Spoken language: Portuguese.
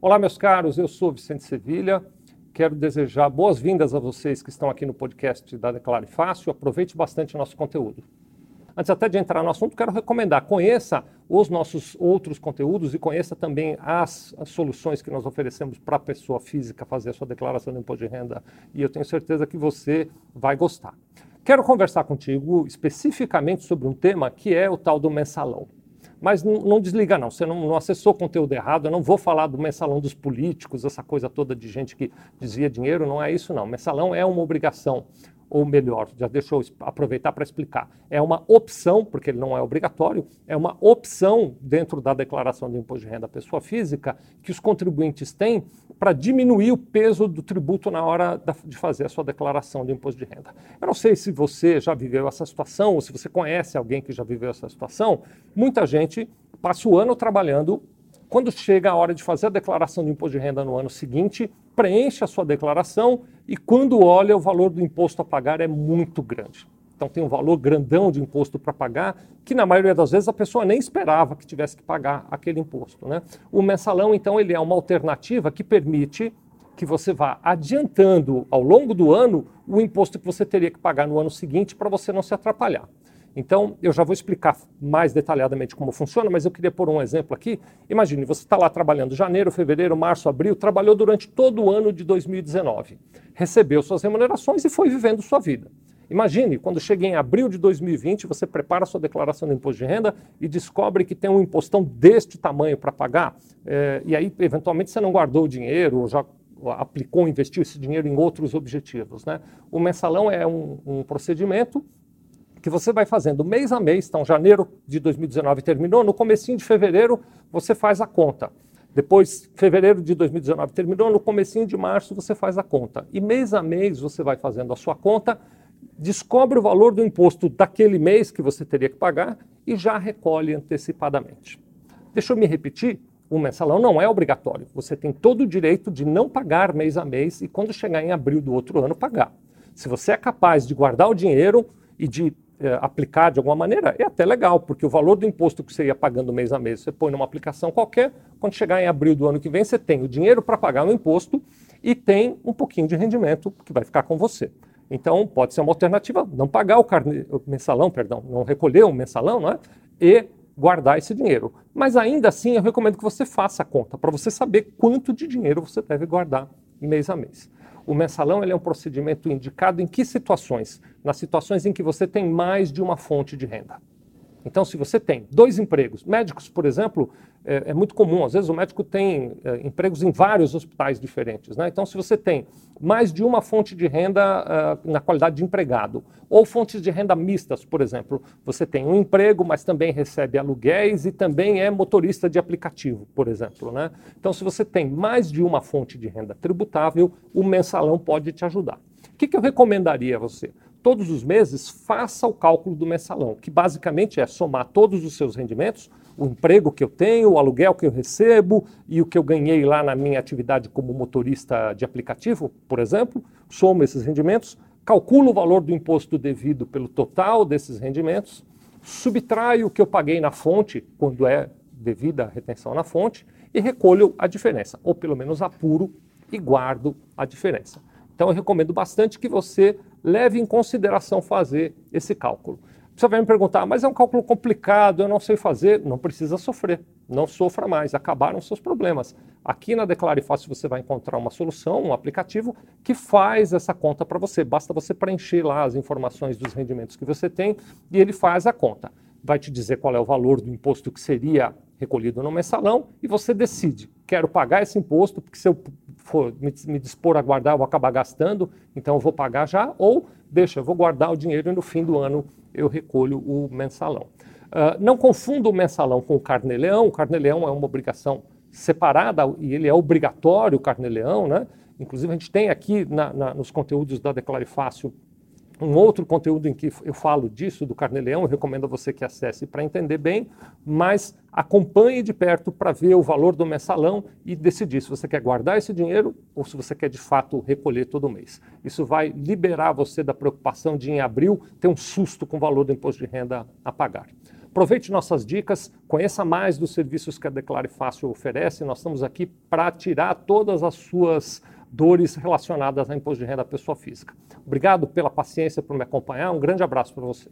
Olá, meus caros, eu sou Vicente Sevilha. Quero desejar boas-vindas a vocês que estão aqui no podcast da Declare Fácil. Aproveite bastante o nosso conteúdo. Antes até de entrar no assunto, quero recomendar, conheça os nossos outros conteúdos e conheça também as, as soluções que nós oferecemos para a pessoa física fazer a sua declaração de imposto de renda e eu tenho certeza que você vai gostar. Quero conversar contigo especificamente sobre um tema que é o tal do mensalão. Mas não, desliga não, você não, não acessou conteúdo errado, eu não vou falar do mensalão dos políticos, essa coisa toda de gente que desvia dinheiro, não é isso não. Mensalão é uma obrigação ou melhor, já deixa eu aproveitar para explicar. É uma opção, porque ele não é obrigatório, é uma opção dentro da declaração de imposto de renda da pessoa física que os contribuintes têm para diminuir o peso do tributo na hora de fazer a sua declaração de imposto de renda. Eu não sei se você já viveu essa situação ou se você conhece alguém que já viveu essa situação. Muita gente passa o ano trabalhando quando chega a hora de fazer a declaração de imposto de renda no ano seguinte, preenche a sua declaração e quando olha, o valor do imposto a pagar é muito grande. Então tem um valor grandão de imposto para pagar, que na maioria das vezes a pessoa nem esperava que tivesse que pagar aquele imposto. Né? O mensalão, então, ele é uma alternativa que permite que você vá adiantando ao longo do ano o imposto que você teria que pagar no ano seguinte para você não se atrapalhar. Então, eu já vou explicar mais detalhadamente como funciona, mas eu queria pôr um exemplo aqui. Imagine, você está lá trabalhando janeiro, fevereiro, março, abril, trabalhou durante todo o ano de 2019, recebeu suas remunerações e foi vivendo sua vida. Imagine, quando chega em abril de 2020, você prepara sua declaração de imposto de renda e descobre que tem um impostão deste tamanho para pagar, é, e aí, eventualmente, você não guardou o dinheiro, ou já aplicou, investiu esse dinheiro em outros objetivos. Né? O mensalão é um, um procedimento que você vai fazendo mês a mês, então janeiro de 2019 terminou, no comecinho de fevereiro você faz a conta. Depois, fevereiro de 2019 terminou, no comecinho de março você faz a conta. E mês a mês você vai fazendo a sua conta, descobre o valor do imposto daquele mês que você teria que pagar e já recolhe antecipadamente. Deixa eu me repetir, o mensalão não é obrigatório. Você tem todo o direito de não pagar mês a mês e quando chegar em abril do outro ano pagar. Se você é capaz de guardar o dinheiro e de é, aplicar de alguma maneira, é até legal, porque o valor do imposto que você ia pagando mês a mês, você põe numa aplicação qualquer, quando chegar em abril do ano que vem, você tem o dinheiro para pagar o imposto e tem um pouquinho de rendimento que vai ficar com você. Então, pode ser uma alternativa não pagar o, carne, o mensalão, perdão, não recolher o mensalão, não é? E guardar esse dinheiro. Mas ainda assim, eu recomendo que você faça a conta para você saber quanto de dinheiro você deve guardar mês a mês. O mensalão ele é um procedimento indicado em que situações? Nas situações em que você tem mais de uma fonte de renda. Então, se você tem dois empregos, médicos, por exemplo, é, é muito comum, às vezes o médico tem é, empregos em vários hospitais diferentes. Né? Então, se você tem mais de uma fonte de renda uh, na qualidade de empregado, ou fontes de renda mistas, por exemplo, você tem um emprego, mas também recebe aluguéis e também é motorista de aplicativo, por exemplo. Né? Então, se você tem mais de uma fonte de renda tributável, o mensalão pode te ajudar. O que, que eu recomendaria a você? Todos os meses, faça o cálculo do mensalão, que basicamente é somar todos os seus rendimentos, o emprego que eu tenho, o aluguel que eu recebo e o que eu ganhei lá na minha atividade como motorista de aplicativo, por exemplo, somo esses rendimentos, calculo o valor do imposto devido pelo total desses rendimentos, subtraio o que eu paguei na fonte, quando é devida a retenção na fonte, e recolho a diferença, ou pelo menos apuro e guardo a diferença. Então eu recomendo bastante que você leve em consideração fazer esse cálculo. Você vai me perguntar, mas é um cálculo complicado, eu não sei fazer. Não precisa sofrer, não sofra mais, acabaram seus problemas. Aqui na Declare Fácil você vai encontrar uma solução, um aplicativo que faz essa conta para você. Basta você preencher lá as informações dos rendimentos que você tem e ele faz a conta. Vai te dizer qual é o valor do imposto que seria recolhido no mensalão e você decide, quero pagar esse imposto, porque se eu for me, me dispor a guardar, eu vou acabar gastando, então eu vou pagar já, ou deixa, eu vou guardar o dinheiro e no fim do ano eu recolho o mensalão. Uh, não confunda o mensalão com o carnê-leão, o carnê-leão é uma obrigação separada e ele é obrigatório, o carnê-leão, né? Inclusive a gente tem aqui na, na, nos conteúdos da Declare Fácil um outro conteúdo em que eu falo disso, do Carneleão, eu recomendo a você que acesse para entender bem, mas acompanhe de perto para ver o valor do mensalão e decidir se você quer guardar esse dinheiro ou se você quer de fato recolher todo mês. Isso vai liberar você da preocupação de em abril ter um susto com o valor do imposto de renda a pagar. Aproveite nossas dicas, conheça mais dos serviços que a Declare Fácil oferece. Nós estamos aqui para tirar todas as suas dores relacionadas a imposto de renda da pessoa física. Obrigado pela paciência por me acompanhar. Um grande abraço para você.